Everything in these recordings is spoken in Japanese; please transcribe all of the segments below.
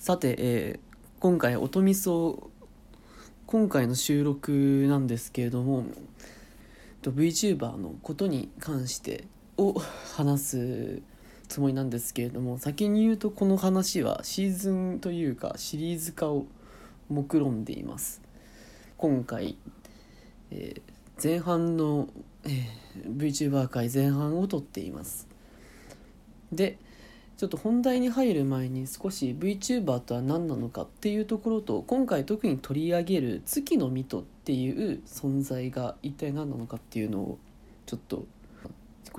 さて、えー今回音みそ今回の収録なんですけれども VTuber のことに関してを 話すつもりなんですけれども先に言うとこの話はシーズンというかシリーズ化を目論んでいます。今回、えー前半の、えー VTuber 界前半を撮っています。でちょっと本題に入る前に少し VTuber とは何なのかっていうところと今回特に取り上げる月のミトっていう存在が一体何なのかっていうのをちょっと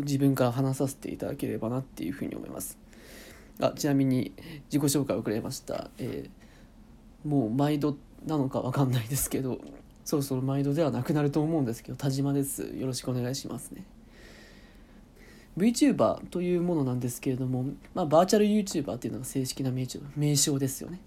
自分から話させていただければなっていうふうに思います。あちなみに自己紹介をくれました、えーもう毎度なのかわかんないですけどそろそろ毎度ではなくなると思うんですけど田島です。よろしくお願いしますね。VTuber というものなんですけれども、まあ、バーチャル YouTuber っていうのが正式な名称名称ですよね。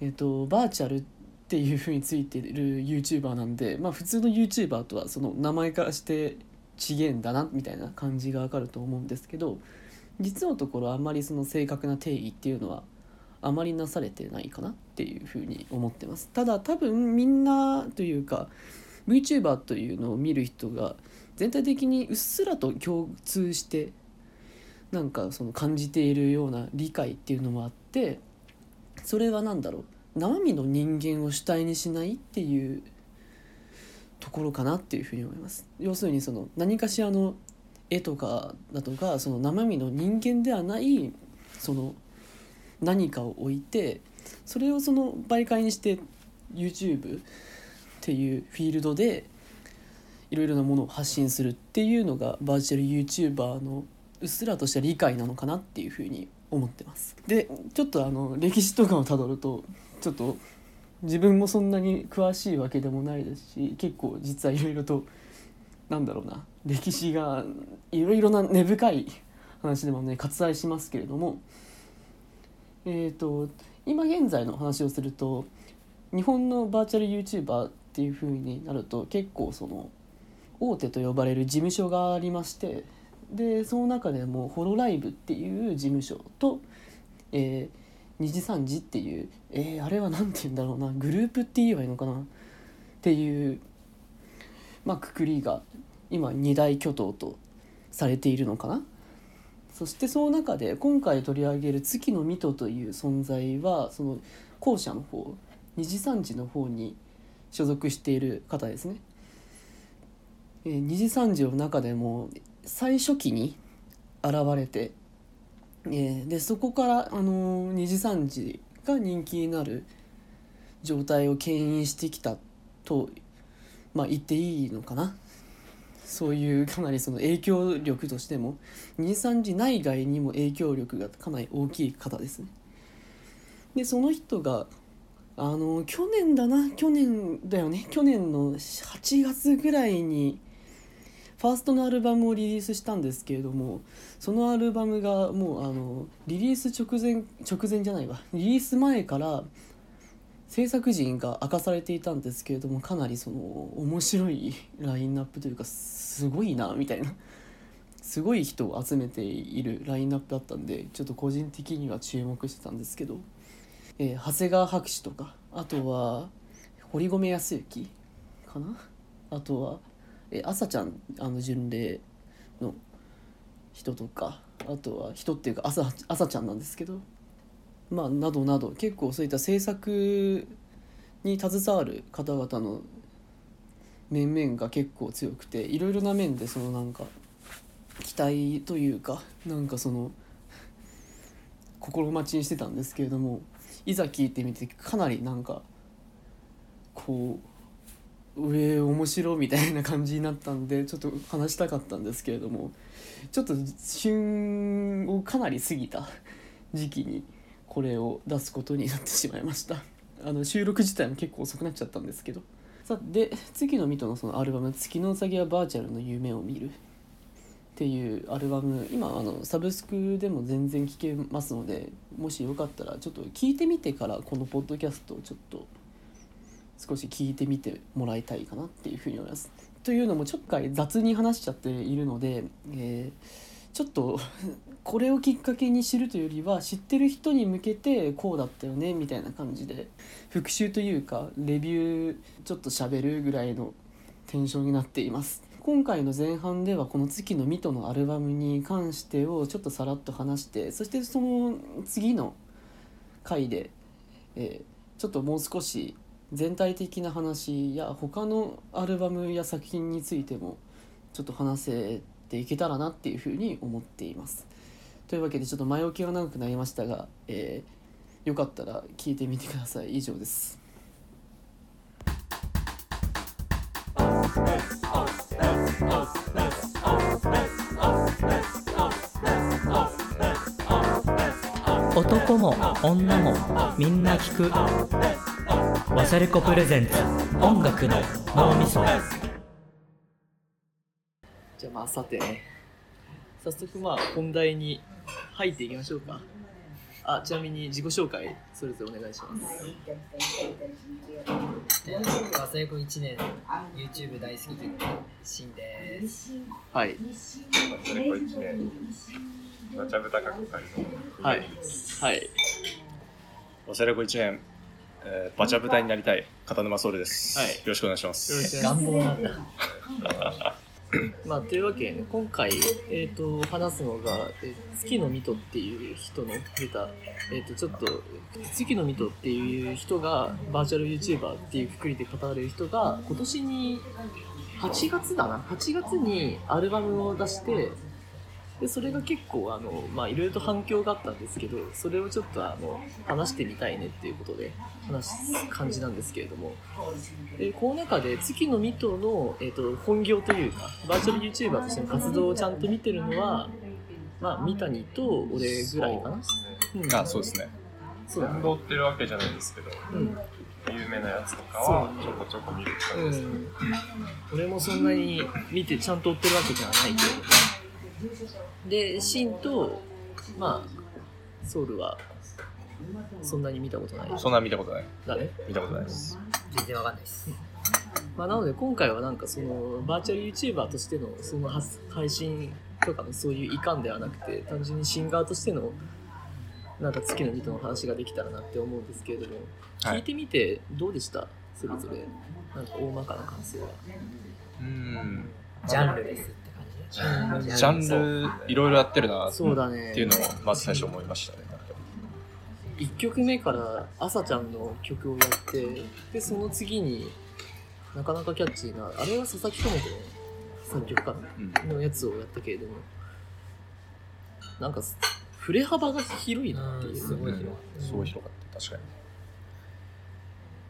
えっ、とバーチャルっていうふうについてる YouTuber なんで、まあ、普通の YouTuber とはその名前からして違えんだなみたいな感じがわかると思うんですけど実のところあんまりその正確な定義っていうのはあまりなされてないかなっていうふうに思ってます。ただ多分みんなというか VTuber というのを見る人が全体的にうっすらと共通してなんかその感じているような理解っていうのもあってそれは何だろう生身の人間を主体にしないっていうところかなっていうふうに思います。要するにその何かしらの絵とかだとかその生身の人間ではないその何かを置いてそれをその媒介にして YouTube っていうフィールドでいろいろなものを発信するっていうのがバーチャル YouTuber のうっすらとした理解なのかなっていうふうに思ってます。でちょっとあの歴史とかをたどるとちょっと自分もそんなに詳しいわけでもないですし結構実はいろいろとなんだろうな歴史がいろいろな根深い話でもね割愛しますけれどもえー、と今現在の話をすると日本のバーチャル YouTuber っていう風になると結構その大手と呼ばれる事務所がありましてでその中でもホロライブっていう事務所と、えー、二次三次っていう、えーあれは何て言うんだろうなグループって言えばいいのかなっていう、まあ、くくりが今二大巨頭とされているのかなそしてその中で今回取り上げる月のミトという存在はその後者の方二次三次の方に所属している方ですね。えー二次三次の中でも最初期に現れて、えーでそこから、あのー二次三次が人気になる状態を牽引してきたと、まあ、言っていいのかな。そういうかなりその影響力としても二次三次内外にも影響力がかなり大きい方ですね。でその人があの去年だな去年だよね去年の8月ぐらいにファーストのアルバムをリリースしたんですけれどもそのアルバムがもうあのリリース直前直前じゃないわ。リリース前から制作陣が明かされていたんですけれどもかなりその面白いラインナップというかすごいなみたいな。すごい人を集めているラインナップだったんでちょっと個人的には注目してたんですけど、えー長谷川博士とかあとは堀米康之かな？あとは、え、朝ちゃんあの巡礼の人とかあとは人っていうか朝朝ちゃんなんですけどまあなどなど結構そういった制作に携わる方々の面々が結構強くていろいろな面でそのなんか期待というかなんかその心待ちにしてたんですけれどもいざ聞いてみてかなりなんかこう上面白みたいな感じになったんでちょっと話したかったんですけれどもちょっと旬をかなり過ぎた 時期にこれを出すことになってしまいました。あの収録自体も結構遅くなっちゃったんですけど。さで月のミトのそのアルバム「月のうさぎはバーチャルの夢を見る」っていうアルバム今あのサブスクでも全然聴けますのでもしよかったらちょっと聞いてみてからこのポッドキャストをちょっと少し聞いてみてもらいたいかなっていうふうに思います。というのもちょっかい雑に話しちゃっているので、えーちょっと これをきっかけに知るというよりは知ってる人に向けてこうだったよねみたいな感じで復習というかレビューちょっと喋るぐらいのテンションになっています今回の前半ではこの月のミトのアルバムに関してをちょっとさらっと話してそしてその次の回で、えー、ちょっともう少し全体的な話や他のアルバムや作品についてもちょっと話せていけたらなっていうふうに思っています。というわけでちょっと前置きが長くなりましたが、えー、よかったら聞いてみてください以上です。男も女もみんな聞くワサレコプレゼンツ音楽の脳みそ。じゃあまあさて。早速まあ本題に入っていきましょうか。あちなみに自己紹介それぞれお願いします。和製子1年 YouTube 大好きシンです。はい。和製子1年ガチャブタ学会のはい。はい。おしゃれ子1年、えー、バチャブタになりたい片沼ソウルです、はい。よろしくお願いします。よろしくお願いし願望なんだまあ、というわけで、ね、今回、えー、と話すのが、えー月のミトっていう人の出た、えー、とちょっと月のミトっていう人がバーチャル YouTuber っていうくくりで語られる人が今年に8月だな？8月にアルバムを出してでそれが結構あのまあいろいろと反響があったんですけどそれをちょっとあの話してみたいねっていうことで話す感じなんですけれども。でこの中で月のミトの、えー、と本業というかバーチャル YouTuber としての活動をちゃんと見てるのは、まあ、三谷と俺ぐらいかな。うん。あそうですね。そうだね。全部追ってるわけじゃないですけどうん。有名なやつとかはちょこちょこ見るって感じですね、うん、俺もそんなに見てちゃんと追ってるわけじゃないけれど。ねでシンとまあソウルはそんなに見たことない。そんな見たことない。だね、見たことないです。全然わかんないです。まあ、なので今回はなんかそのバーチャル YouTuber としてのその発配信とかのそういう遺憾ではなくて単純にシンガーとしてのなんか月のミトの話ができたらなって思うんですけれども、はい。聞いてみてどうでした？それぞれ。なんか大まかな感想は。うん。ジャンルですジャンルいろいろやってるなそうだね。っていうのをまず最初思いましたね1曲目から朝ちゃんの曲をやってでその次になかなかキャッチーなあれは佐々木智子の作曲かなうん。のやつをやったけれどもなんか振れ幅が広いなっていう、うんすごい広いすごい広かった。確か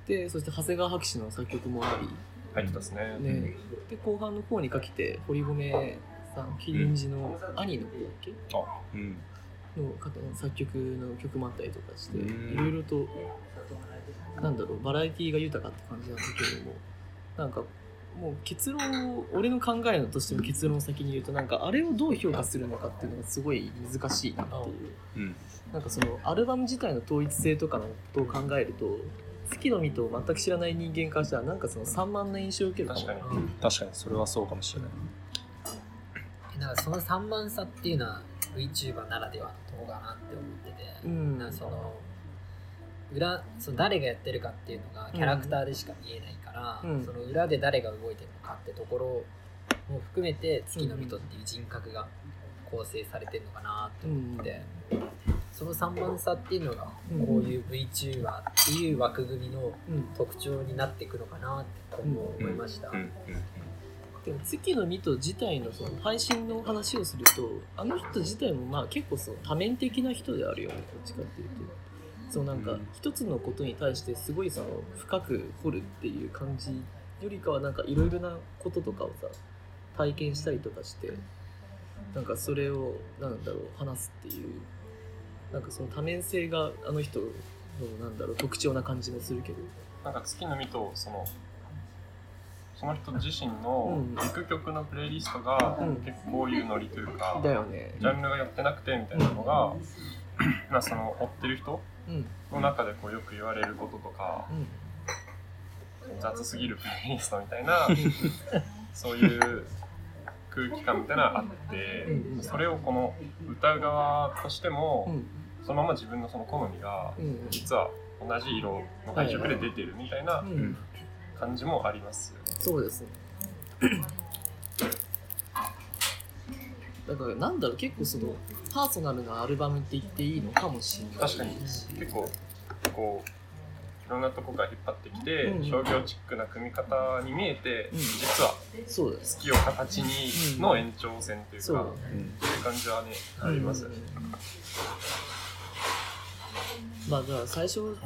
に。でそして長谷川博士の作曲もあり、入ってますね。ね、で後半の方にかけて堀米さん麒麟寺の兄の方だっけ、あうん。の方の作曲の曲もあったりとかしてうん。いろいろとなんだろうバラエティーが豊かって感じなんだけれどもなんかもう結論を俺の考えのとしての結論を先に言うとなんかあれをどう評価するのかっていうのがすごい難しいなっていう。うん。なんかそのアルバム自体の統一性とかのことを考えると月の実と全く知らない人間からしたらなんかその散漫な印象を受けるかも。確かに。確かにそれはそうかもしれない。なんかその散漫さっていうのは VTuber ならではのとこかなって思ってて、うん。なんかその裏その誰がやってるかっていうのがキャラクターでしか見えないから、うん。その裏で誰が動いてるのかってところも含めて月の水戸っていう人格が構成されてるのかなって思って、その散漫さっていうのがこういう VTuber っていう枠組みのうん。特徴になっていくのかなって今後思いました。でも月の実と自体のその配信の話をするとあの人自体もまあ結構その多面的な人であるよねどっちかっていうとそうなんかうん。一つのことに対してすごいその深く掘るっていう感じよりかはなんかいろいろなこととかをさ体験したりとかしてなんかそれをなんだろう話すっていうなんかその多面性があの人のなんだろう特徴な感じもするけど。なんか月の実とそのその人自身のうん。行く曲のプレイリストがうん。結構こういうノリというか、だよね。ジャンルが寄ってなくてみたいなのが、まあその追ってる人うん。の中でこうよく言われることとかうん。雑すぎるプレイリストみたいなそういう空気感みたいなのがあって、それをこの歌側としても、うんそのまま自分のその好みがうん。実は同じ色の配色で出てるみたいなうん。感じもありますよね。そうですね。だからなんだろう結構そのパーソナルなアルバムって言っていいのかもしれない。確かに。結構こういろんなとこから引っ張ってきて、うん。商業チックな組み方に見えて、うん。実はそうです。月を形にの延長線というか、そう。そういう感じはねありますよね。まあだから最初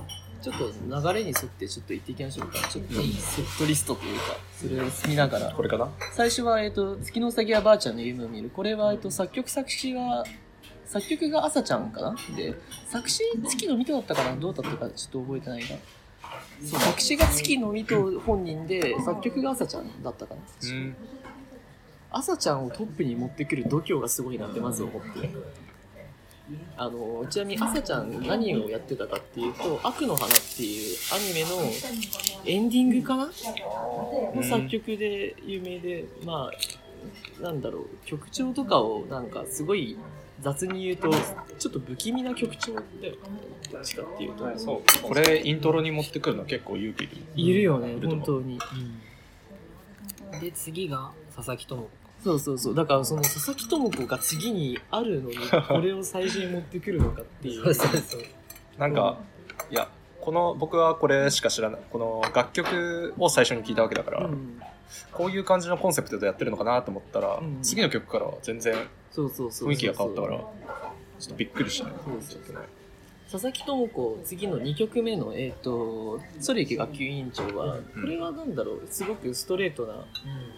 ちょっと流れに沿ってちょっと行っていきましょうか。ちょっとセットリストというかそれを見ながら。これかな？最初は、えっと月のうさぎはばあちゃんの夢を見る。これは、えっと作曲作詞は作曲が朝ちゃんかな？で作詞月の水戸だったかな？どうだったかちょっと覚えてないがそう作詞が月の水戸本人で作曲が朝ちゃんだったかな？うん。朝ちゃんをトップに持ってくる度胸がすごいなってまず思ってあのちなみに朝ちゃん何をやってたかっていうと「悪の花」っていうアニメのエンディングかな？の作曲で有名でまあなんだろう曲調とかをなんかすごい雑に言うとちょっと不気味な曲調だよどっちかっていうと。そう。これイントロに持ってくるの結構勇気いる。いるよね本当に。で次が佐々木智。子そうそうそう。だからその佐々木智子が次にあるのに これを最初に持ってくるのかっていう。そうそうそう。なんか、いや、この僕はこれしか知らない。この楽曲を最初に聞いたわけだから、うん。こういう感じのコンセプトでやってるのかなと思ったら、うん。次の曲からは全然そうそうそうそう雰囲気が変わったから、ちょっとびっくりした。ね。そうそうそう佐々木智子次の2曲目の、えー、とソリエキ学級委員長は、これはなんだろうすごくストレートな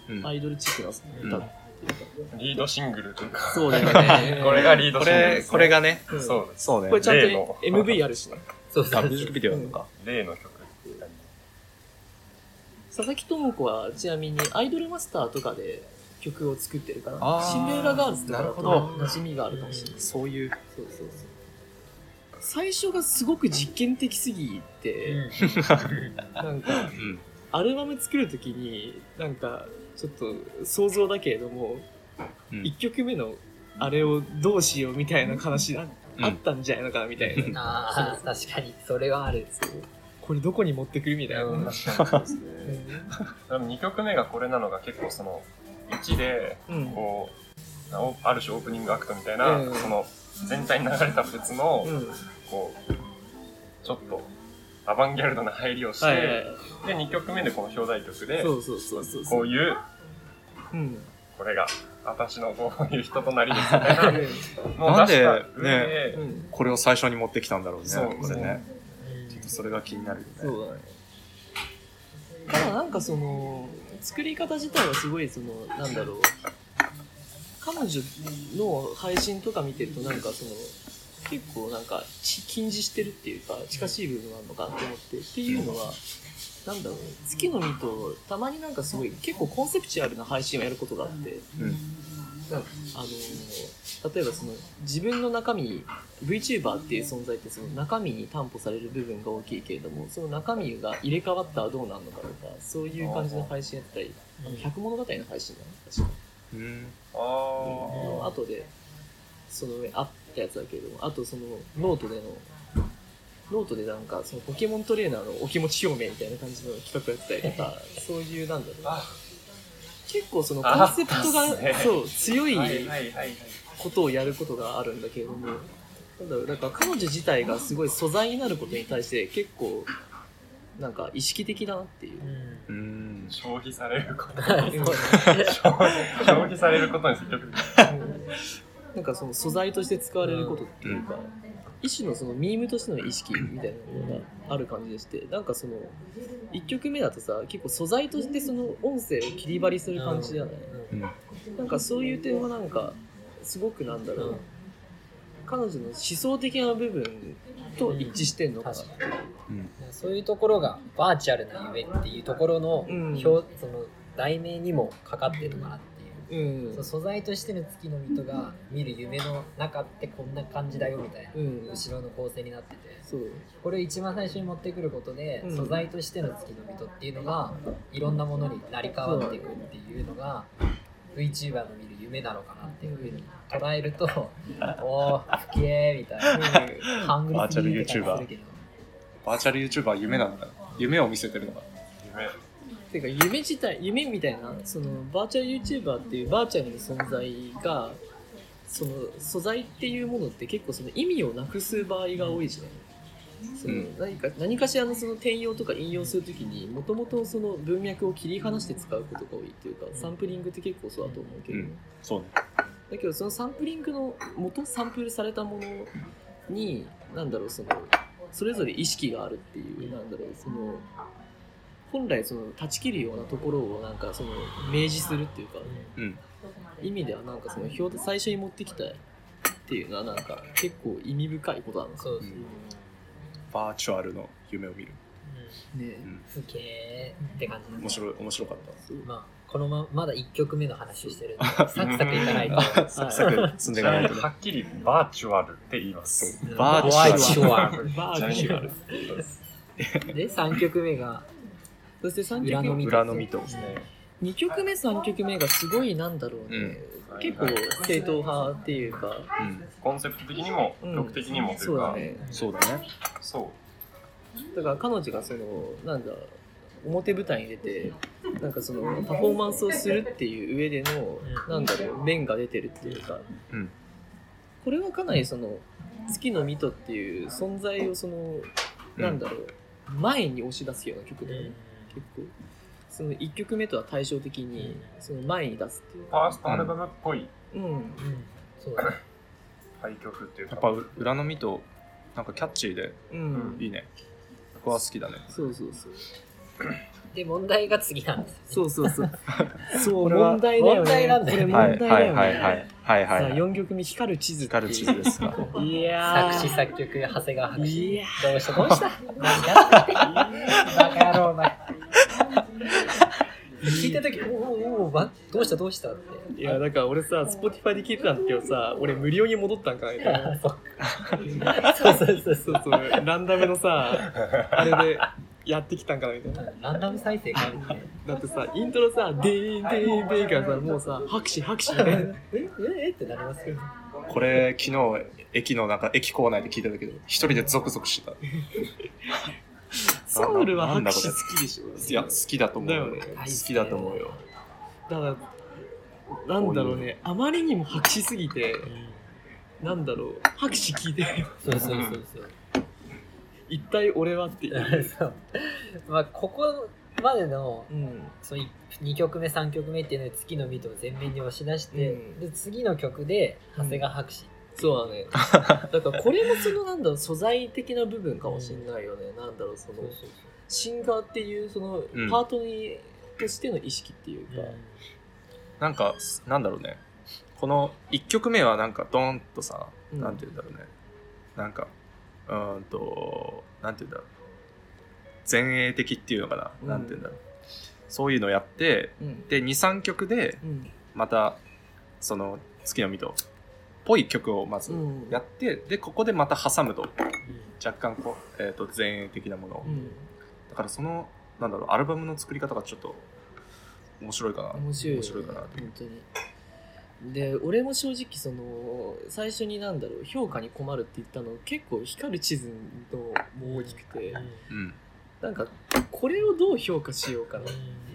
うん。アイドルチックな歌っていうか、リードシングルというか。そうだよね。これがリードこシングル。れ、ですこれがね、うん。そう。そうね。こ。れちゃんと例の。MV あるしね。あ、そうそう。ミュージックビデオなのか。例の曲っていう感じ佐々木智子はちなみにアイドルマスターとかで曲を作ってるからシンデレラガールズとかだなるほとど。馴染みがあるかもしれない。そういう、そうそうそう最初がすごく実験的すぎて、なんかうん。アルバム作るときになんかちょっと想像だけれども、うん。1曲目のあれをどうしようみたいな話あ,、うん。あったんじゃないのかなみたいな。ああ確かにそれはある。これどこに持ってくるみたいな、うん確かにそうですねでも2曲目がこれなのが結構その1でうん。こうおある種オープニングアクトみたいな、うん。その全体に流れた別の、うん。こうちょっとアバンギャルドな入りをして、はいはい。はいで2曲目でこの表題曲でそうそうそうそうこういううん。これが私のこういう人となりですみたいなんで出した上で、うん。これを最初に持ってきたんだろうね。そう。これね。ちょっとそれが気になるよね。そうだね。ただなんかその作り方自体はすごいそのなんだろう彼女の配信とか見てるとなんかその結構なんかち近似してるっていうか近しい部分があるのかなと思ってっていうのはなんだろう月の実とたまになんかすごい結構コンセプチュアルな配信をやることがあってうん。あの例えばその自分の中身 VTuber っていう存在ってその中身に担保される部分が大きいけれどもその中身が入れ替わったらどうなるのかとかそういう感じの配信やったりあの百物語の配信だね確かうん。あのー後でその上あったやつだけれどもあとそのノートでのノートでなんかそのポケモントレーナーのお気持ち表明みたいな感じの企画やってたりとか そういうなんだろうあ結構そのコンセプトがそう強いことをやることがあるんだけれども、なんだろう、だから彼女自体がすごい素材になることに対して結構、なんか意識的だなっていう。うん。消費されること。うん消費されることに積極的。なんかその素材として使われることっていうか、一種のそのミームとしての意識みたいなものがある感じでして、なんかその、1曲目だとさ、結構素材としてその音声を切り張りする感じじゃない、うん。なんかそういう点はなんか、すごくなんだろう、彼女の思想的な部分と一致してんのかな。う。うん。そういうところがバーチャルな夢っていうところのうん。表、その題名にもかかってるのかなっていう。うん。そう素材としての月の水戸が見る夢の中ってこんな感じだよみたいな、うん。後ろの構成になってて。そう。これを一番最初に持ってくることで、うん。素材としての月の水戸っていうのがいろんなものになり変わっていくっていうのが VTuber の見る夢なのかなっていうふうに捉えると おーふけーみたいなハングリすぎるって感じするけどバーチャル YouTuber は夢なんだ。夢を見せてるのか。夢てか夢自体夢みたいなそのバーチャル YouTuber っていうバーチャルの存在がその素材っていうものって結構その意味をなくす場合が多いじゃない、そのうん。何か何かしらのその転用とか引用するときにもともとその文脈を切り離して使うことが多いっていうかサンプリングって結構そうだと思うけど、うん。そうね。だけどそのサンプリングの元サンプルされたものになんだろうそのそれぞれ意識があるっていうなんだろうその本来その断ち切るようなところをなんかその明示するっていうかうん。意味ではなんかその表最初に持ってきたっていうのはなんか結構意味深いことなのかそうそう、うんバーチャルの夢を見る。うんねうん。ふけーって感じ面白い、面白かった。まあこのままだ1曲目の話をしてるんでサクサクいかないとあ サクサク積んでいかないとねは。っきりバーチュアルって言います。うんバーチュアルバーチャルで3曲目がそして3裏の曲目実裏の実と。2曲目3曲目がすごいなんだろうね、結構正統派っていうか。うん。コンセプト的にも、うん。曲的にもというか、そうだね。そうだね。そう。だから彼女がそのなんだ表舞台に出てなんかそのパフォーマンスをするっていう上でのなんだろう面が出てるっていうか、うん。これはかなりその月のミトっていう存在をその、なんだろう前に押し出すような曲だよね、結構その1曲目とは対照的にその前に出すっていうファーストアルバムっぽい。うん。うん。そう。だね廃曲っていうか。やっ、ぱ裏の実と、なんかキャッチーでうん、いいね。僕は好きだね。そうそうそう。で問題が次なんですよそうそうそう。そうこれは問題だよね。問題なんだよね。問題だよね、はいはいはい。はいはいはい。4曲目光る地図っていう。光る地図ですか。いやー。作詞作曲長谷川博い士やどうした？どうした？何 やってバカ野郎お前聞いた時おおおおばどうしたどうしたって。いやだから俺さ Spotify で聞いてたんだけどさ俺無料に戻ったんかなみたいな。そうそうそうそう。そうランダムのさあれでやってきたんかなみたいな。ランダム再生かみたいな。だってさイントロさ「でーんでーんでーん」からさもうさ拍手拍手みたいな。えええってなりますよこれ、昨日、駅の中、駅構内で聞いたんだけど、一人でゾクゾクしてた。ソウルは拍手好きでしょいや、好きだと思う。よ。だよね。好きだと思うよ。だからなんだろうね。あまりにも拍手すぎてなんだろう。拍手聞いて。そうそうそうそう。一体俺はっていう、そう。まあここまでのうん、そう2曲目3曲目っていうので月の実とを前面に押し出して、うん。で次の曲で長谷川博士、そうだね だからこれもそのなんだろう素材的な部分かもしれないよね、なんだろうそのシンガーっていうそのうんパートに、としての意識っていうか、そうなんか、なんだろうね。この1曲目はなんかドーンとさ、うんなんて言うんだろうね。なんか、うーんと、なんて言うんだろう。前衛的っていうのかな。うんなんて言うんだろう。そういうのやって、うんで、2、3曲で、うんまた、その、月の実と、ぽい曲をまずうん。やって、で、ここでまた挟むと、若干こう、えっ、と、前衛的なものを。うん。だからその、なんだろう、アルバムの作り方がちょっと、面白いかな。面白い。よ、ね、面白いかなと本当に。で俺も正直その最初になんだろう評価に困るって言ったの結構光る地図のも大きくて。うん。なんかこれをどう評価しようかな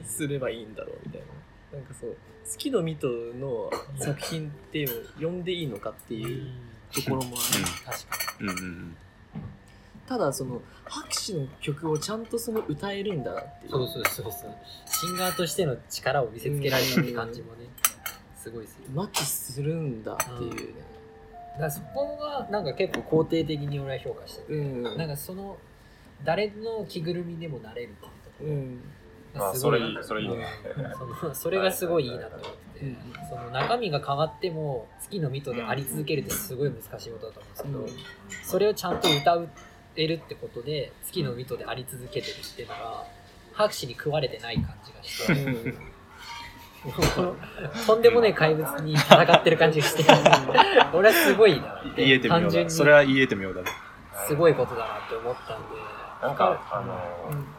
すればいいんだろうみたいななんかそう「月のミト」の作品っていうのを読んでいいのかっていうところもある。確かうんうんうん。ただその拍手の曲をちゃんとその歌えるんだなっていう。にそうそうそうそう。シンガーとしての力を見せつけられたって感じもねすごいですよマッチするんだっていうね。だからそこがなんか結構肯定的に俺は評価してて、うん。なんかその誰の着ぐるみでもなれるっていうとこうんあろすごそれいいそれいいね。そ のそれがすごいいいなと思って。て、うんその中身が変わっても月のミトであり続けるってすごい難しいことだと思うんですけど、それをちゃんと歌えるってことで月のミトであり続けてるっていうのが拍手に食われてない感じがして。とんでもねえ怪物に戦ってる感じがして。俺はすごいなって言えてみようだ。単純に。それは言えてみようだね。すごいことだなって思ったんで。なんか、あのー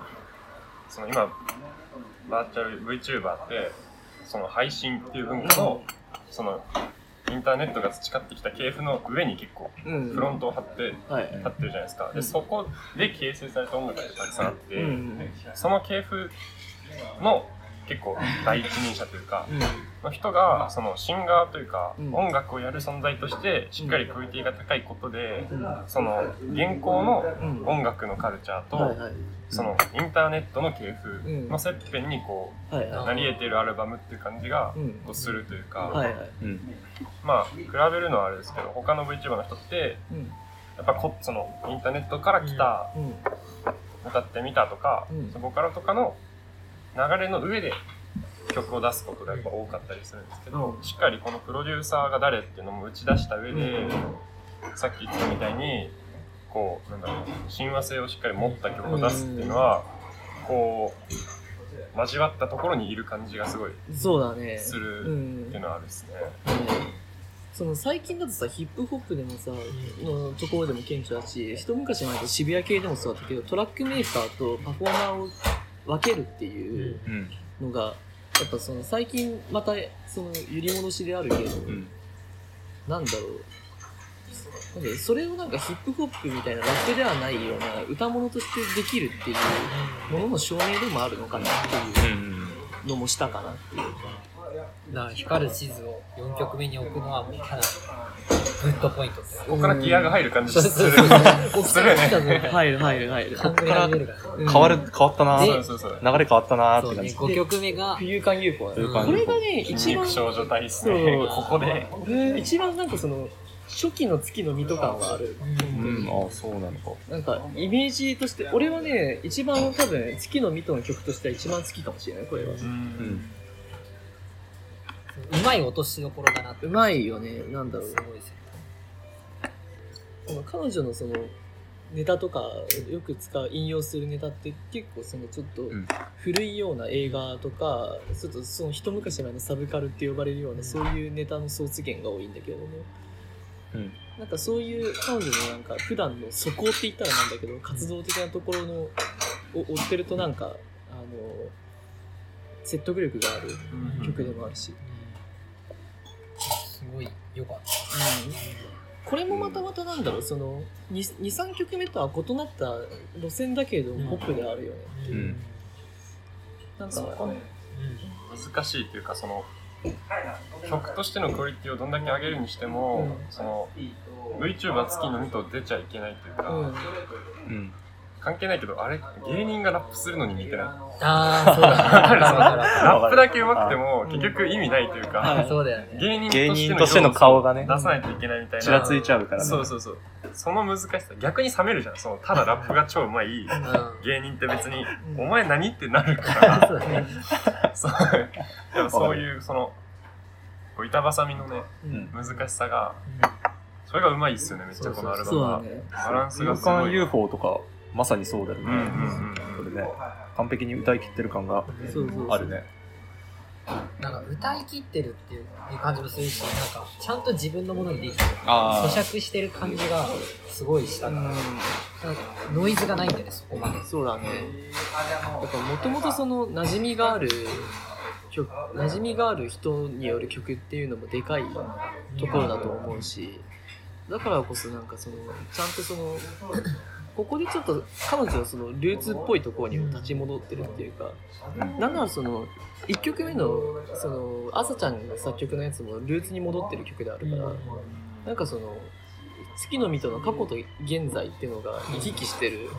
その今、バーチャル VTuber って、その配信っていう文化のそのインターネットが培ってきた系譜の上に結構うん。フロントを張ってはい。立ってるじゃないですか。でそこで形成された音楽ってたくさんあって、うん。その系譜の結構第一人者というかうんの人がそのシンガーというかうん。音楽をやる存在としてしっかりクオリティが高いことでうん。その現行のうん。音楽のカルチャーとそのインターネットの系譜の切片にこうなり得ているアルバムっていう感じがこうするというか、まあ比べるのはあれですけど他の VTuber の人ってうん。やっぱこそのインターネットから来たうん。歌ってみたとか、うん。そこからとかの流れの上で曲を出すことがやっぱ多かったりするんですけど、しっかりこのプロデューサーが誰っていうのも打ち出した上で、さっき言ってたみたいにこうなんだろう親和性をしっかり持った曲を出すっていうのは、こう交わったところにいる感じがすごいそうだねするうんっていうのはあるですね。その最近だとさヒップホップでもさのところでも顕著だし一昔前だと渋谷系でもそうだったけどトラックメーカーとパフォーマーを分けるっていううんのがやっぱその最近またその揺り戻しであるけど、うんなんだろうなんでそれをなんかヒップホップみたいなラップではないような歌物としてできるっていうものの証明でもあるのかなっていううんのもしたかなっていう。な光る地図を4曲目に置くのはもうかなりグッドポイントってここからギアが入る感じする。するよね。入る入る入る。考えられるからうん変わる、変わったなで流そうそうそう。れ変わったなーって感じ。5曲目が浮遊感 UFO これがね、筋一番肉、少女隊っすそうね。ここで。一番なんかその、初期の月の水戸感はある。うん、ああ、そうなのか。なんか、イメージとして、俺はね、一番多分、月の水戸の曲としては一番好きかもしれない、これは。うん。うまい落としどころだなって。うまいよね、なんだろう。す。ごいですよ。彼女のその、ネタとか、よく使う、引用するネタって結構そのちょっとん。古いような映画とか、ちょっとその一昔前のサブカルって呼ばれるような、そういうネタの創出源が多いんだけれども、うん。なんかそういう彼女のなんか普段の素行って言ったらなんだけど活動的なところのを追ってるとなんかあの説得力がある曲でもあるし、すごい良かった。これもまたまたなんだろうその23曲目とは異なった路線だけれどうん。ポップであるよね、うん。なんか難しいというか、その、曲としてのクオリティをどんだけ上げるにしても、うん。その、VTuber 月の2と出ちゃいけないというか、うん。うん。関係ないけど、あれ、芸人がラップするのに似てない？ああそうだね ラップだけ上手くても、うん結局意味ないというはか、るそうだよね芸人としての顔がね出さないといけないみたいな。ちらついちゃうからね。そうそうそう。その難しさ、逆に冷めるじゃん。その、ただラップが超うまいうん芸人って別に、うんお前何ってなるから、そうだねそう。いう、その、こう板挟みのね、うん難しさが、それがうまいっすよね、めっちゃこのアルバムは。バランスがすごい。UFO とか、まさにそうだよね。うんうんうんこれね、完璧に歌い切ってる感があるね。なんか歌い切ってるっていう感じもするしなんかちゃんと自分のものにできてる。あ咀嚼してる感じがすごいしたから、なんかノイズがないんだよねそこまで。そうだね。やっぱもともとその馴染みがある曲、馴染みがある人による曲っていうのもでかいところだと思うし、だからこそなんかその、ちゃんとその、ここでちょっと彼女のそのルーツっぽいところにも立ち戻ってるっていうか、なんならその、1曲目の、その、朝ちゃんが作曲のやつもルーツに戻ってる曲であるから、なんかその、月の水戸の過去と現在っていうのが行き来してる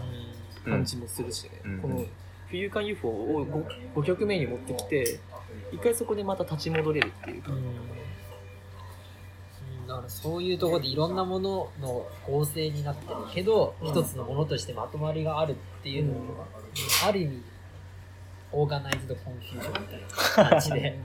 感じもするしね、うん。この「冬館 UFO」を 5, 5曲目に持ってきて一回そこでまた立ち戻れるっていうか、うんだからそういうところでいろんなものの構成になってるけど、一つのものとしてまとまりがあるっていうのも、ある意味オーガナイズドコンフュージョンみたいな感じで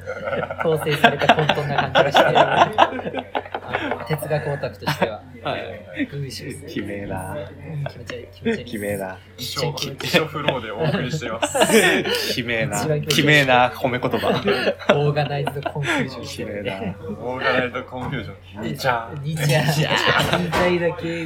構成された混沌な感じがして 哲学オタクとしてははいグーシュきめえな。うん気持ち悪い気持ち悪いきめえな。一生、一生フローでお送りしています。きめえなきめえな褒め言葉。オーガナイズドコンフュージョンきめえな。オーガナイズドコンフュージョン。にちゃー。にちゃにちゃいだけ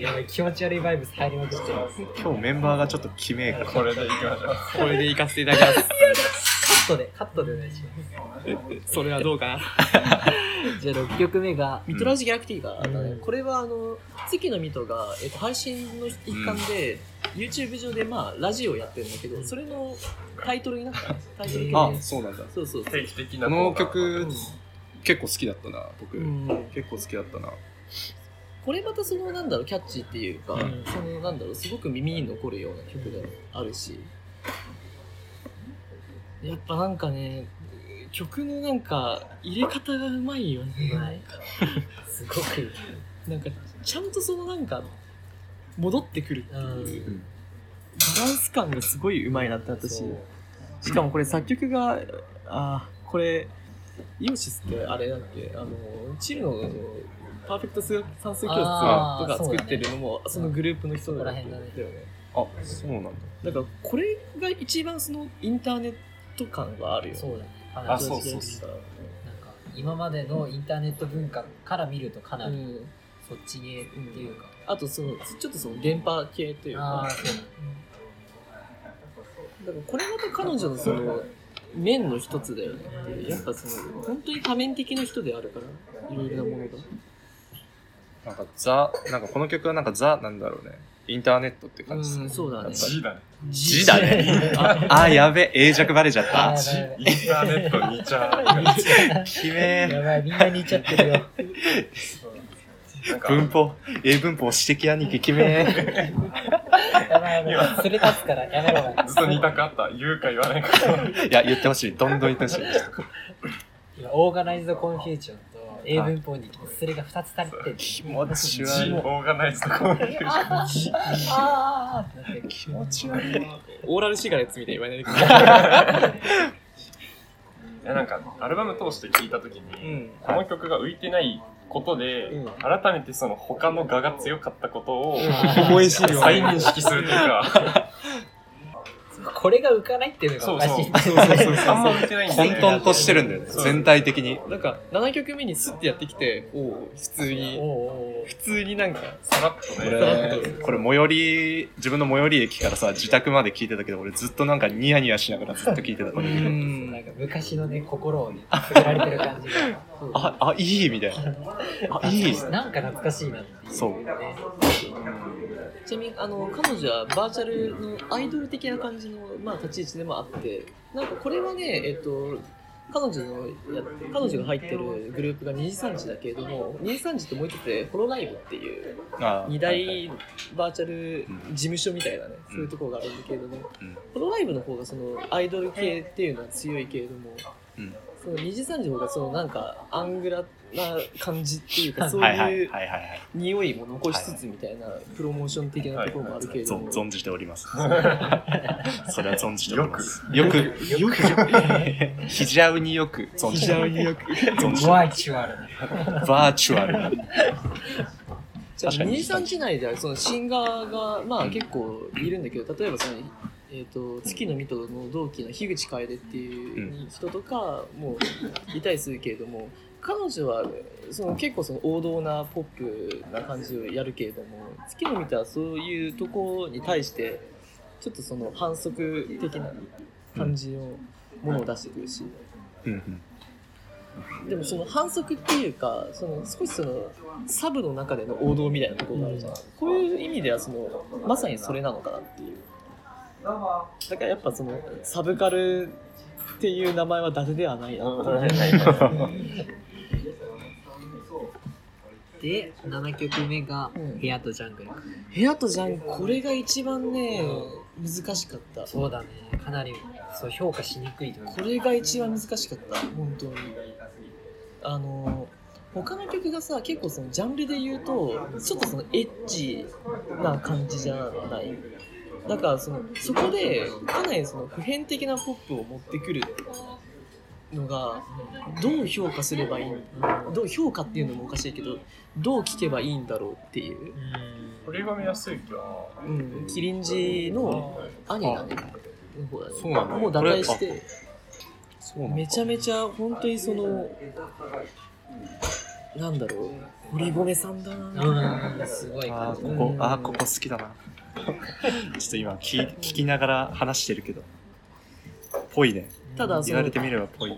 やばい気持ち悪いバイブス入りまくってます今日メンバーがちょっときめえから。ーこれでいきましょう。これで行かせていただきますットでカットでお願いします。それはどうかな？じゃあ6曲目がミトラジギャラクティガーだね、うん。これはあの月のミトが、えっと、配信の一環で、YouTube 上でまあラジオやってるんだけどそれのタイトルになった。タイトル系。であそうなんだ。そうそうそう。定期的なこの曲結構好きだったな僕、うん。結構好きだったな。これまたそのなんだろうキャッチーっていうか、うん。そのなんだろうすごく耳に残るような曲であるしやっぱなんかね曲のなんか入れ方がうまいよね、はいすごく。なんかちゃんとそのなんか戻ってくるっていう、うんバランス感がすごいうまいなって私。しかもこれ作曲があーこれイオシスってあれだっけ？あのチルのパーフェクト算数教室とか作ってるのもそ,、のグループの人だよね。あそうなんだ。だからこれが一番そのインターネット感があるよね。そうだね。かなりあそうそう。そうなんか今までのインターネット文化から見るとかなりうん。そっち系っていうか、あとそのちょっとその電波系というか。ああそう。だからこれまた彼女のその面の一つだよねっていう。やっぱその本当に多面的な人であるからいろいろなものが。なんかザなんかこの曲はなんかザなんだろうね。インターネットって感じする。うんそうだね。G だね字だね。ああやべ永着バレちゃった。インターネットにちゃきめやばいみんな似ちゃってるよ。文法英文法指摘兄貴きめやばいやばい。それ立つからやめろ。ずっと似たかった。言うか言わないか。いや言ってほしい。どんどん言ってほしい。今オーガナイズドコンフュージョンと英文法にそれが2つ足りてる気持ち悪い。オーガナイズドコあーってなってる気持ち悪い。オーラルシガレッツみたいに言わないでくださいいやなんかアルバム通して聴いた時に、うん。この曲が浮いてないことで、うん。改めてその他の画が強かったことを、思い知るよ再認識するというかこれが浮かないっていうのがおかしいそうそうそうあんま浮いてないんだよ混沌としてるんだよね。全体的に。なんか7曲目にスッてやってきておお普通おに普通になんかさらっとこねれこれ最寄り自分の最寄り駅からさ自宅まで聞いてたけど俺ずっとなんかニヤニヤしながらずっと聞いてた。こうれん。なんか昔のね心をね作られてる感じが。ああいいみたいな。あいい。なんか懐かしいなっていうそう。ねちなみにあの彼女はバーチャルのアイドル的な感じの、まあ、立ち位置でもあってなんかこれはねえっと彼女のや彼女が入ってるグループが二次三次だけれども二次三次ともう一つでホロライブっていうあ二大バーチャルうん事務所みたいなね、そういうところがあるんだけれども、うん。ホロライブの方がそのアイドル系っていうのは強いけれども、うん。その二次三次の方がそのなんかアングラな感じっていうかそうはいう匂いも残しつつみたいなプロモーション的なところもあるけれど。も、存存じております。それは存じております。よくよくヒジャウによく存じております。よ く存じておりワイチュアルバーチュアルじゃあ確かに。二次三次内ではそのシンガーがまあ結構いるんだけど例えばその、えー、と月の水戸の同期の樋口楓っていう人とかもいたりするけれども彼女はその結構その王道なポップな感じをやるけれども月の水戸はそういうところに対してちょっとその反則的な感じのものを出してくるし。うんうん。でもその反則っていうかその少しそのサブの中での王道みたいなところがあるじゃん、こういう意味ではそのまさにそれなのかなっていう。だからやっぱそのサブカルっていう名前は伊達ではないなっていう で7曲目がうん「部屋とジャングル」部屋とジャンこれが一番ね難しかった。そうだね。かなりそう評価しにくいというか。これが一番難しかった。本当に。あの他の曲がさ結構そのジャンルで言うとちょっとそのエッジな感じじゃない。だからそのそこでかなりその普遍的なポップを持ってくるのがどう評価すればいいどう評価っていうのもおかしいけどどう聴けばいいんだろうっていう、取り込みやすいうん、キリンジの兄がね。の方だね。そうなんだもう打開してめちゃめちゃ本当にそのなんだろう。堀米さんだな、うん。すごいあ感じ。ーここあーここ好きだな。ちょっと今聞聞きながら話してるけど。ぽいねただその言われてみればぽい。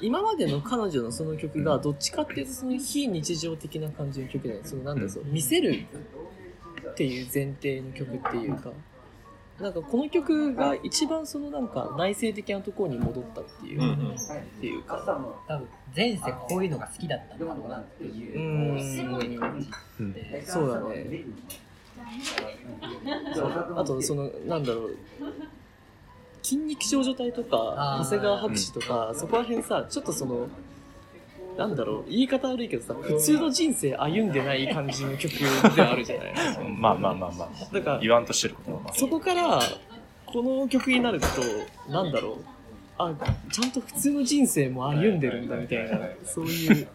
今までの彼女のその曲がどっちかっていうとその非日常的な感じの曲でそのなんだろう、そう見せるっていう前提の曲っていうか。なんかこの曲が一番そのなんか内省的なところに戻ったっていう,、うんうん。っていうか。多分前世こういうのが好きだったんだろうなっていう。のをすごい感じうん。てそうだね。あとそのなんだろう筋肉少女隊とか長谷川博士とか、そこら辺さちょっとそのなんだろう言い方悪いけどさ普通の人生歩んでない感じの曲ではあるじゃない。まあまあまあまあ。だから言わんとしてることはまあ。そこからこの曲になるとなんだろう。あちゃんと普通の人生も歩んでるんだみたいなそういう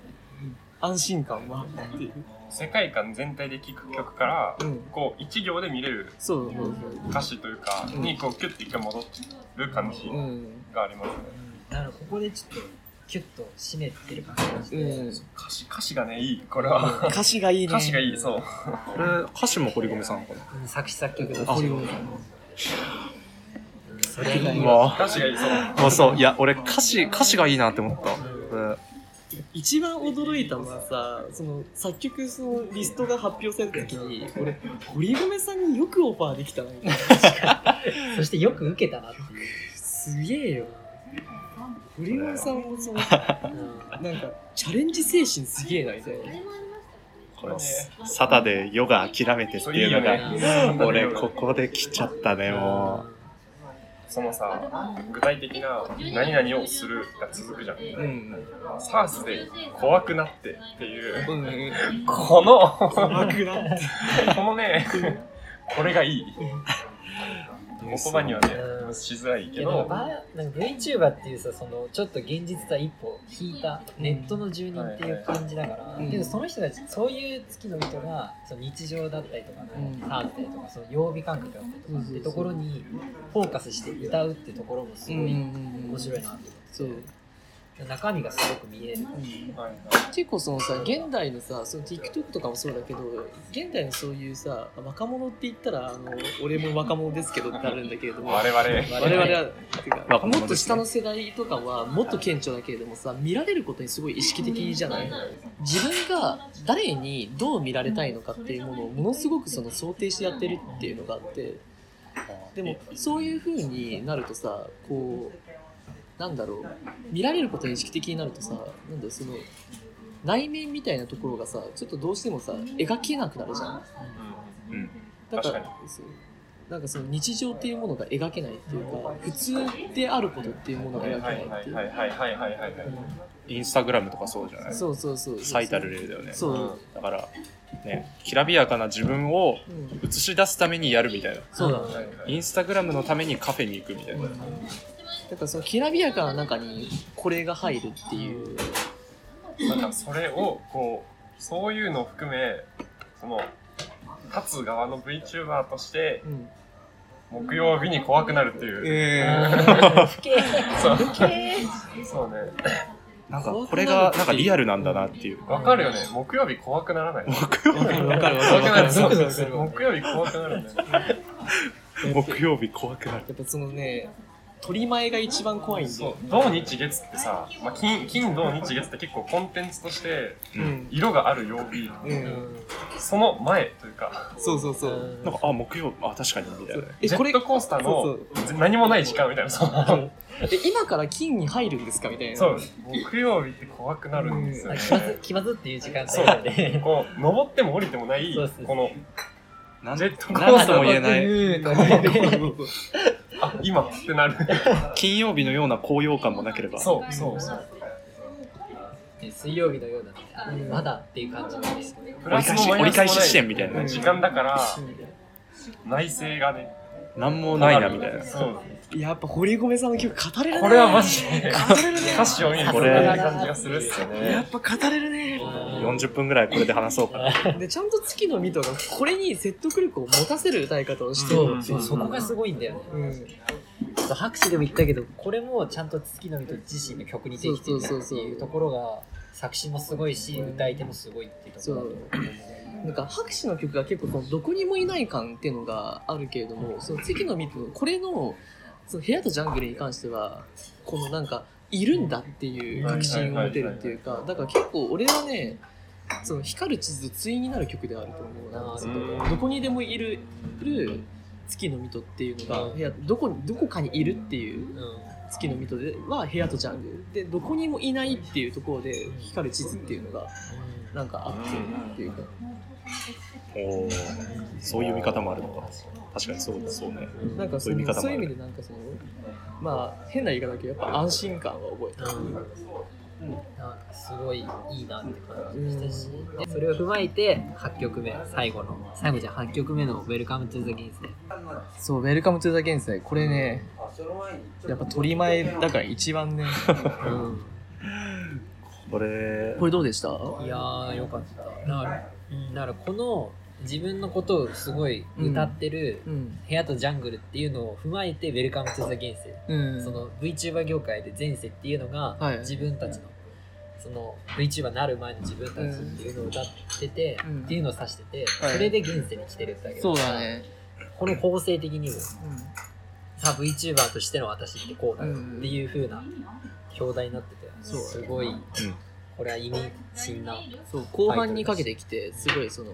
安心感もあって。いう、世界観全体で聴く曲から、うん、こう一行で見れる歌詞というか、うん。にこうキュッて一回戻る感じうんがありますね。だからここでちょっとキュッと締めてる感じがして、うん。歌詞歌詞がねいいこれは。歌詞がいいね。歌詞がいいそう。これ、歌詞も堀米さんかな。うん作詞作曲だあしそれ以外うはわ歌詞がいいそう。もうそう、いや、俺歌詞、歌詞がいいなって思った。うん一番驚いたのはさその作曲そのリストが発表された時に俺堀米さんによくオファーできたな。みたいなそしてよく受けたなっていう、すげえよ。堀米さんもそのうん なんかチャレンジ精神すげえなみたいなこれ、サタでヨガ諦めてっていうのが、ね。俺、ここで来ちゃったね、もそのさ具体的な何々をするが続くじゃん。うん。サースで怖くなってっていう。うんうん。この怖くなって。このねこれがいい言葉にはねうんしづらいけけどなんか VTuber っていうさそのちょっと現実とは一歩引いたネットの住人っていう感じだから、うんけどその人たちそういう月の人がその日常だったりとかのうん。サーだったりとかその曜日感覚だったりとかってところにフォーカスして歌うってところもすごい面白いなと思って、そう、中身がすごく見える、結構そのさ現代のさその TikTok とかもそうだけど現代のそういうさ若者って言ったらあの俺も若者ですけどってあるんだけれども。我々。我々はね。もっと下の世代とかはもっと顕著だけれどもさ見られることにすごい意識的じゃない？自分が誰にどう見られたいのかっていうものをものすごくその想定してやってるっていうのがあって。でもそういう風になるとさこうなんだろう見られることに意識的になるとさなんだその内面みたいなところがさちょっとどうしてもさ描けなくなるじゃんうん。だからそうなんかその日常っていうものが描けないっていうか普通であることっていうものがはい描けないっていうはいはいはいはいはいはいインスタグラムとかそうじゃないそうそうそう最たる例だよね。そう、だから、ね、きらびやかな自分をうん、映し出すためにやるみたいな。そうだはいはいインスタグラムのためにカフェに行くみたいな。だからそのきらびやかな中にこれが入るっていう。なんかそれをこうそういうのを含めその立つ側の VTuber としてうん。木曜日に怖くなるっていう、えそう。そうね。なんか、これが、なんかリアルなんだなっていう。わかるよね。木曜日怖くならない木曜わかるわかる。わか怖くなるるわかるそうそうそうわかる。わか木曜日怖くなるんだよね。日、木曜日怖くなる。やっぱそのね取り前が一番怖いんで。そう。土日月ってさ、まあ、金金土日月って結構コンテンツとしてうん。色がある曜日、うん。その前というか。そうそうそう。なんか、あ、木曜日、あ、確かに、みたいな。えこれジェットコースターそのう。何もない時間みたいなそうえ今から金に入るんですかみたいな。そう。木曜日って怖くなるんですよね。気まず気まずっていう時間そう。帯でこう登っても降りてもないこのなんジェットコなんースターとも言えない。今ってなる。金曜日のような高揚感もなければ。そうそう。そう水曜日のようなあまだっていう感じなんですけど。プラスもマイナスもない。折り返し地点みたいな時間だから内政がね。なんもないな、みたいな。そうやっぱ堀米さんの曲語れるね。これはマジで。語れるね。歌詞を見るとこれ感じがするっすよね。やっぱ語れるね。40分ぐらいこれで話そうかな。でちゃんと月の水戸がこれに説得力を持たせる歌い方をしてるそこがすごいんだよね。うん。拍手でも言ったけどこれもちゃんと月の人自身の曲にできてるってそうそうそうそういうところが作詞もすごいし歌い手もすごいっていうところだと思う。なんか拍手の曲が結構そのどこにもいない感っていうのがあるけれどもその月の水戸のこれのその部屋とジャングルに関してはこのなんかいるんだっていう確信を持てるっていうかだから結構俺はねその光る地図と対になる曲であると思うなそのうん。どこにでもいる月の水戸っていうのが部屋どこにどこかにいるっていううん月の水戸では部屋とジャングル。でどこにもいないっていうところで光る地図っていうのがなんかあってっていうか。そういう見方もあるのか確かにそうそうね。なんかそそういうそういう意味でなんかそのまあ変な言い方だけどやっぱ安心感は覚えた、うん。なんかすごいいいなって感じがしたし、でそれを踏まえて8曲目最後の最後じゃ8曲目の「Welcome to the Games」で。そう、 Welcome to the 現世、これね、やっぱ取り前だから一番ね、うん。これ。これどうでした？いやーよかった。だから,、うん、だからこの自分のことをすごい歌ってるうん。部屋とジャングルっていうのを踏まえて「Welcome to the 現世」うん。その VTuber 業界で前世っていうのがはい。自分たちの。その VTuber になる前の自分たちっていうのを歌ってて、うん。っていうのを指してて、はい。それで現世に来てるってわけそうだね。この構成的にもうさ VTuber としての私ってこうだよっていう風な表題になってて、すごい、これは意味深な、ん。そう、後半にかけてきて、すごいその、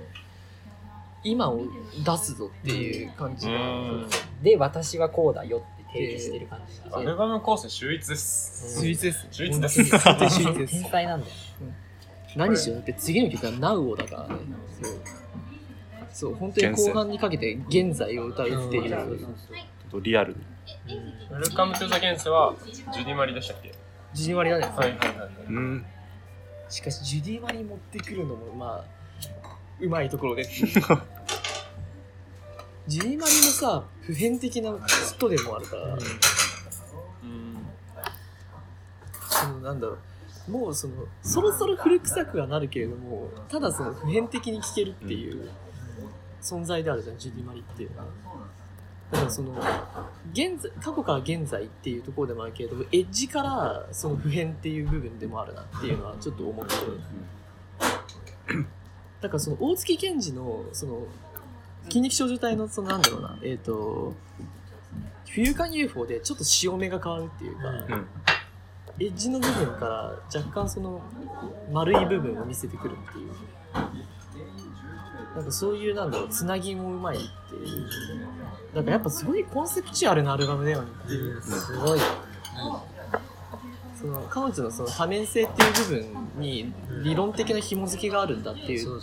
今を出すぞっていう感じが。うんで私はこうだよって提示してる感じが、アルバム構成秀逸です。秀逸です。秀逸です。秀逸で天す。才なんだよ何しろだって次の曲は Now をだからね。そう。そう、本当に後半にかけて現在を歌うっていう。リアルウェルカムトゥザ現世はジュディマリでしたっけ？ジュディマリだね。はいはいはい。うんしかし、ジュディマリ持ってくるのも、まあ、うまいところで す。ジュディマリもさ、普遍的な人でもあるから、その、なんだろう、もうその、そろそろ古臭くはなるけれども、ただその普遍的に聴けるっていう存在であるじゃん、ジュディマリっていうのは。だからその、現在、過去から現在っていうところでもあるけれども、エッジからその普遍っていう部分でもあるなっていうのはちょっと思って。だからその大月健二のその筋肉少女隊のそのなんだろうな。えっ、と冬間 UFO でちょっと潮目が変わるっていうか、うん。エッジの部分から若干その丸い部分を見せてくるっていう。なんかそういうなんだろうつなぎもうまいっていう。だからやっぱすごいコンセプチュアルなアルバムだよね。っていうすごい。その彼女のその多面性っていう部分に理論的な紐付けがあるんだっていう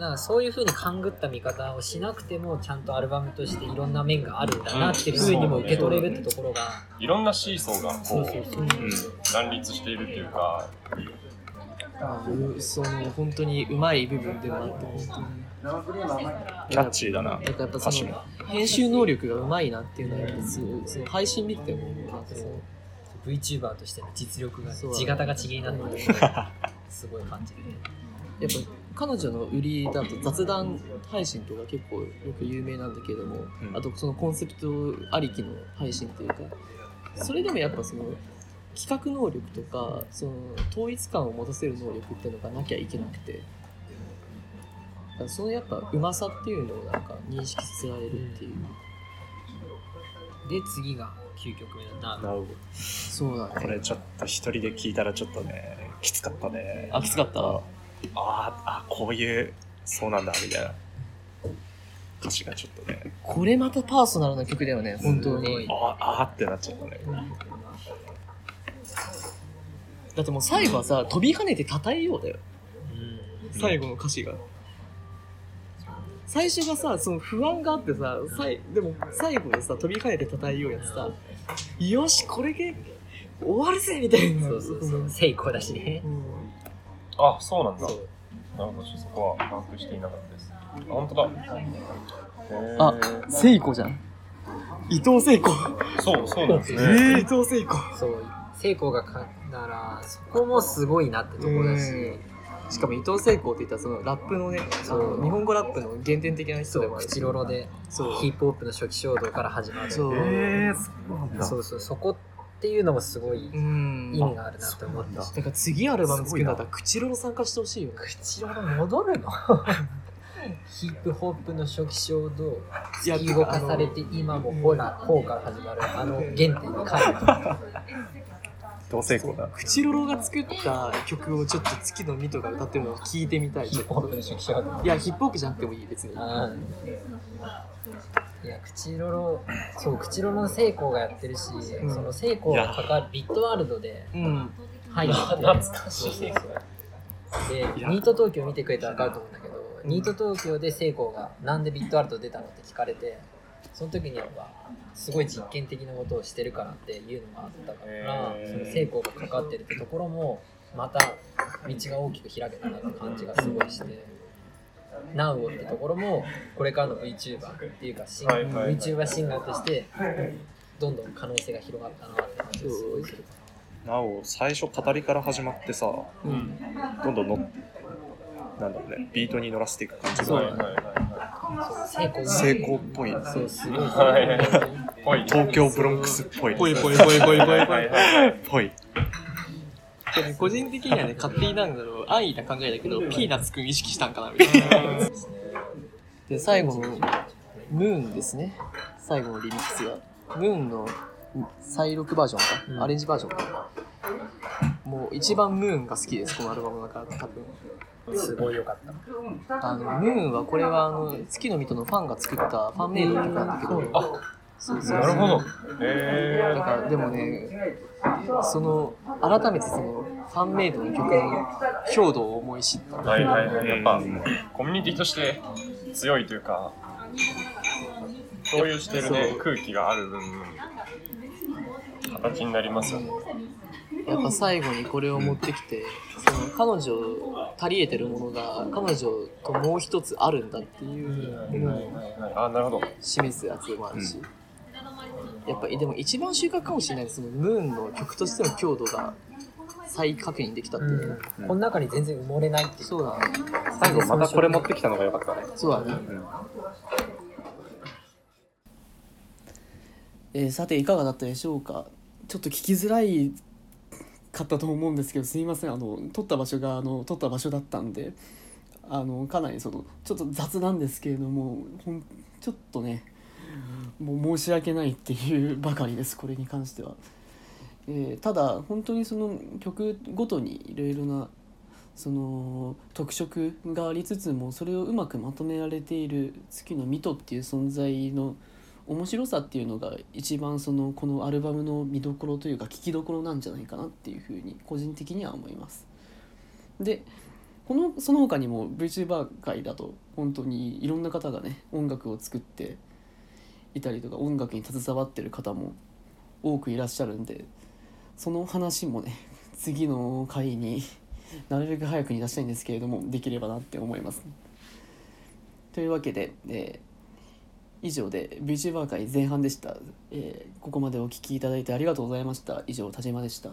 なんかそういう風に勘ぐった見方をしなくてもちゃんとアルバムとしていろんな面があるんだなっていう風にも受け取れるってところが、いろんなシーソーが。こそう乱立しているというか、うその本当にうまい部分でもあって本当に。キャッチーだな。なんかやっぱ編集能力がうまいなっていうのはやっぱその配信見ててもなんかその VTuber としての実力が地形が違いなってすごい感じるやっぱ彼女の売りだと雑談配信とか結構よく有名なんだけれども、うん。あとそのコンセプトありきの配信っていうかそれでもやっぱその企画能力とかその統一感を持たせる能力っていうのがなきゃいけなくてだからそのやっぱうまさっていうのをなんか認識させられるっていう、で次が9曲目のナウなおそうだね。これちょっと一人で聞いたらちょっとねきつかったね。あきつかった？あああこういうそうなんだみたいな。歌詞がちょっとね。これまたパーソナルな曲だよね本当に。あああってなっちゃったね。だってもう最後はさ飛び跳ねて叩いようだよ。うん。最後の歌詞が。最初がさ、その不安があってさ、さいでも最後でさ、飛び跳ねて叩いようやつさ、よし、これで終わるぜみたいな。そうそうそう。成功だしね。うんあ、そうなんだ。そうなるほど、そこは把握していなかったです。あ、本当だ。へーあ、聖子じゃん。伊藤聖子。そう、そうなんですえね。ー、伊藤聖子。そう成功がかだからそこもすごいなってところだしうんしかも伊藤聖子って言ったらそのラップのね、あの日本語ラップの原点的な人そうでもある。口ロロでそう。ヒップホップの初期衝動から始まるそう。そうそうそこっていうのもすごいうん。意味があるなと思った。だ。から次アルバム作るんだったら、口ロロ参加してほしいよね。口ロロ戻るの ヒップホップの初期衝動突き動かされて今もほらほうから始まるあの原点に帰る。同性婚だ。クチロロが作った曲をちょっと月のミトが歌ってるのを聞いてみたい。ヒップホップの初期衝動。いやヒップホップじゃなくてもいい別にいや口ロロ そう口ロロの聖光がやってるし、うん。その聖光がかかるビットワールドでうん。入って懐かしい。そうそうそうでニート東京見てくれたら分かると思うんだけどニート東京で聖光がなんでビットワールド出たのって聞かれてその時にはすごい実験的なことをしてるからっていうのがあったから、その聖光がかかってるってところもまた道が大きく開けたなって感じがすごいして。ナウオってところもこれからの VTuber っていうかはいはいはい。VTuber シンガーとしてどんどん可能性が広がったなって感じがすごいするかな。お、最初語りから始まってさ、うん。どんどんの、なんだろうね、ビートに乗らせていく感じが、はいはい。成功っぽい。そうすごいはい。東京ブロンクスっぽい。ぽいぽいぽいぽいぽい。ぽいはいはいはい。ぽい。個人的にはね 勝手になんだろう安易な考えだけどピーナッツくん意識したんかなみたいな。で最後のムーンですね。最後のリミックスが。ムーンの再録バージョンか、うん。アレンジバージョンか。もう一番ムーンが好きですこのアルバムの中で多分。すごい良かった。あのムーンはこれはあの月の水戸のファンが作ったファンメイドの曲なんだけど。あなるほど。だへからでもねその改めてそのファンメイドの曲の強度を思い知ったー。はいはいはい。やっぱ、コミュニティとして強いというか、共有してるね、空気がある分、形になりますよね。やっぱ最後にこれを持ってきて、その彼女足り得てるものが彼女ともう一つあるんだっていうのをあ、なるほど。示すやつもあるし、やっぱりでも一番収穫かもしれないですそのムーンの曲としての強度が再確認できたっていう、この中に全然埋もれないっていう。そうだね。最後またこれ持ってきたのが良かったね。そうだね。えーさていかがだったでしょうか？ちょっと聞きづらいかったと思うんですけどすいません。あの撮った場所があの撮った場所だったんであのかなりそのちょっと雑なんですけれどもほんちょっとねもう申し訳ないっていうばかりですこれに関しては。えーただ本当にその曲ごとにいろいろなその特色がありつつもそれをうまくまとめられている月のミトっていう存在の面白さっていうのが一番そのこのアルバムの見どころというか聴きどころなんじゃないかなっていうふうに個人的には思います。でこのその他にも VTuber 界だと本当にいろんな方がね音楽を作っていたりとか音楽に携わってる方も多くいらっしゃるんでその話もね 次の回になるべく早くに出したいんですけれどもできればなって思います。というわけで、えー以上で VTuber 界前半でした、えーここまでお聞きいただいてありがとうございました以上田島でした。